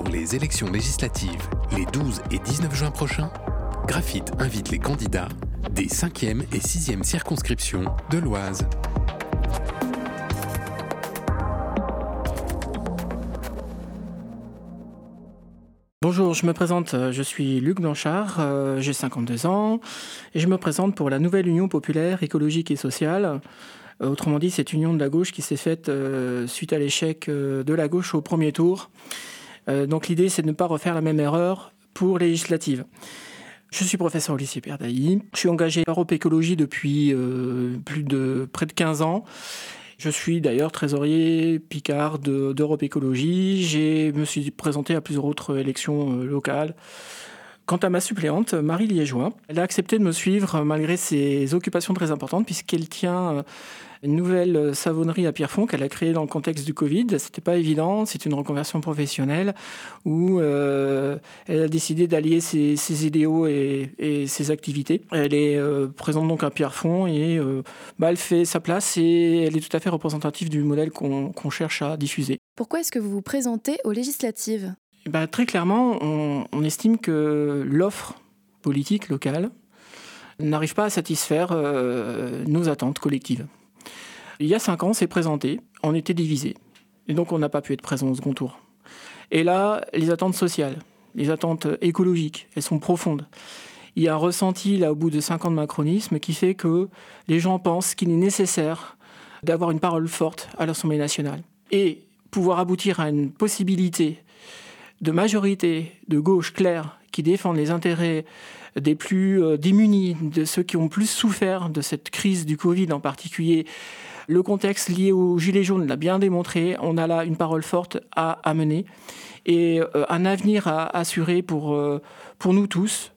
Pour les élections législatives, les 12 et 19 juin prochains, Graphite invite les candidats des 5e et 6e circonscriptions de l'Oise. Bonjour, je me présente, euh, je suis Luc Blanchard, euh, j'ai 52 ans et je me présente pour la nouvelle Union populaire écologique et sociale. Euh, autrement dit, cette union de la gauche qui s'est faite suite à l'échec de la gauche au premier tour. Donc l'idée, c'est de ne pas refaire la même erreur pour législative. Je suis professeur au lycée Pierre Dailly. Je suis engagé à Europe Écologie depuis plus de près de 15 ans je suis d'ailleurs trésorier Picard d'Europe Écologie. Je me suis présenté à plusieurs autres élections euh, locales. Quant à ma suppléante, Marie Liégeois, elle a accepté de me suivre malgré ses occupations très importantes puisqu'elle tient euh, une nouvelle savonnerie à Pierrefonds qu'elle a créée dans le contexte du Covid. C'était pas évident, c'est une reconversion professionnelle où euh, elle a décidé d'allier ses, idéaux et, ses activités. Elle est euh, présente donc à Pierrefonds et euh, bah, elle fait sa place et elle est tout à fait représentative du modèle qu'on cherche à diffuser. Pourquoi est-ce que vous vous présentez aux législatives? Bah, Très clairement, on, on estime que l'offre politique locale n'arrive pas à satisfaire nos attentes collectives. Il y a cinq ans, c'est présenté, on était divisé. Et donc on n'a pas pu être présent au second tour. Et là, les attentes sociales, les attentes écologiques, elles sont profondes. Il y a un ressenti, là, au bout de cinq ans de macronisme, qui fait que les gens pensent qu'il est nécessaire d'avoir une parole forte à l'Assemblée nationale. Et pouvoir aboutir à une possibilité de majorité de gauche claire qui défendent les intérêts des plus euh, démunis, de ceux qui ont plus souffert de cette crise du Covid en particulier, le contexte lié au Gilet jaune l'a bien démontré. On a là une parole forte à, mener et euh, un avenir à assurer pour, euh, pour nous tous,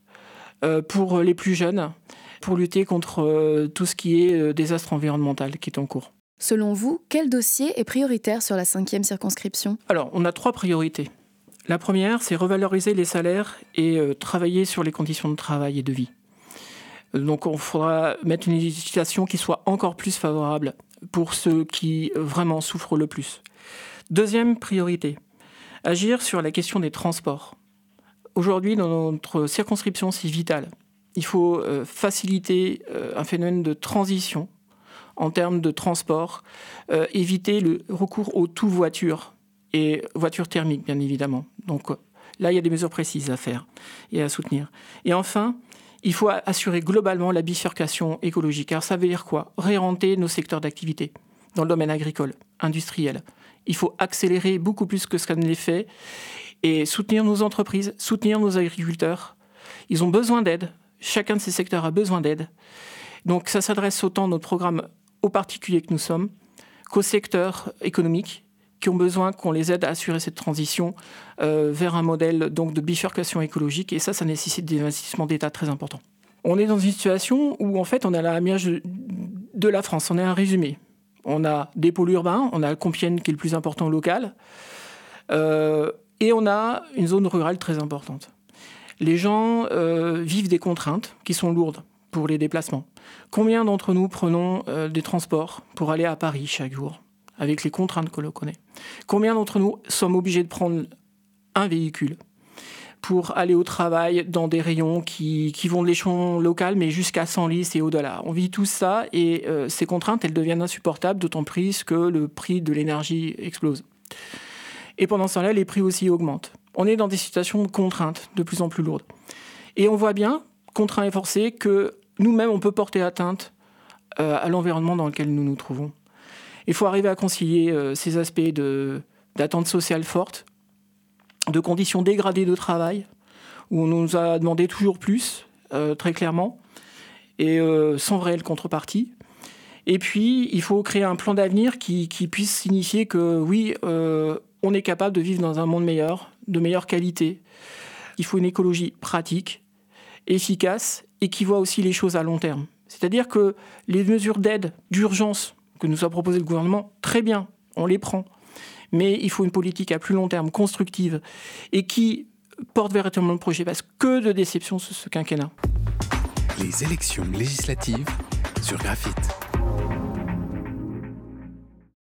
pour les plus jeunes, pour lutter contre tout ce qui est désastre environnemental qui est en cours. Selon vous, quel dossier est prioritaire sur la cinquième circonscription? Alors, on a trois priorités. La première, c'est revaloriser les salaires et travailler sur les conditions de travail et de vie. Donc, on faudra mettre une législation qui soit encore plus favorable pour ceux qui vraiment souffrent le plus. Deuxième priorité, agir sur la question des transports. Aujourd'hui, dans notre circonscription, c'est vital. Il faut euh, faciliter euh, un phénomène de transition en termes de transport, euh, éviter le recours aux tout voitures et voitures thermiques, bien évidemment. Donc là, il y a des mesures précises à faire et à soutenir. Et enfin, il faut assurer globalement la bifurcation écologique. Alors ça veut dire quoi? Réorienter nos secteurs d'activité dans le domaine agricole, industriel. Il faut accélérer beaucoup plus que ce qu'on est fait et soutenir nos entreprises, soutenir nos agriculteurs. Ils ont besoin d'aide. Chacun de ces secteurs a besoin d'aide. Donc ça s'adresse autant notre programme aux particuliers que nous sommes qu'aux secteurs économiques qui ont besoin qu'on les aide à assurer cette transition euh, vers un modèle donc de bifurcation écologique. Et ça, ça nécessite des investissements d'État très importants. On est dans une situation où en fait on a la miage de la France. On est un résumé. On a des pôles urbains, on a Compiègne qui est le plus important local, euh, et on a une zone rurale très importante. Les gens euh, vivent des contraintes qui sont lourdes pour les déplacements. Combien d'entre nous prenons des transports pour aller à Paris chaque jour? Avec les contraintes que l'on connaît. Combien d'entre nous sommes obligés de prendre un véhicule pour aller au travail dans des rayons qui, vont de l'échelon local, mais jusqu'à 100 listes et au-delà? On vit tout ça et euh, ces contraintes, elles deviennent insupportables, d'autant plus que le prix de l'énergie explose. Et pendant ce temps-là, les prix aussi augmentent. On est dans des situations de contraintes de plus en plus lourdes. Et on voit bien, contraint et forcé, que nous-mêmes, on peut porter atteinte euh, à l'environnement dans lequel nous nous trouvons. Il faut arriver à concilier euh, ces aspects d'attente sociale forte, de conditions dégradées de travail, où on nous a demandé toujours plus, euh, très clairement, et euh, sans réelle contrepartie. Et puis, il faut créer un plan d'avenir qui, puisse signifier que oui, on est capable de vivre dans un monde meilleur, de meilleure qualité. Il faut une écologie pratique, efficace, et qui voit aussi les choses à long terme. C'est-à-dire que les mesures d'aide, d'urgence que nous a proposé le gouvernement, très bien, on les prend. Mais il faut une politique à plus long terme, constructive, et qui porte véritablement le projet. Parce que de déception sur ce quinquennat. Les élections législatives sur Graphite.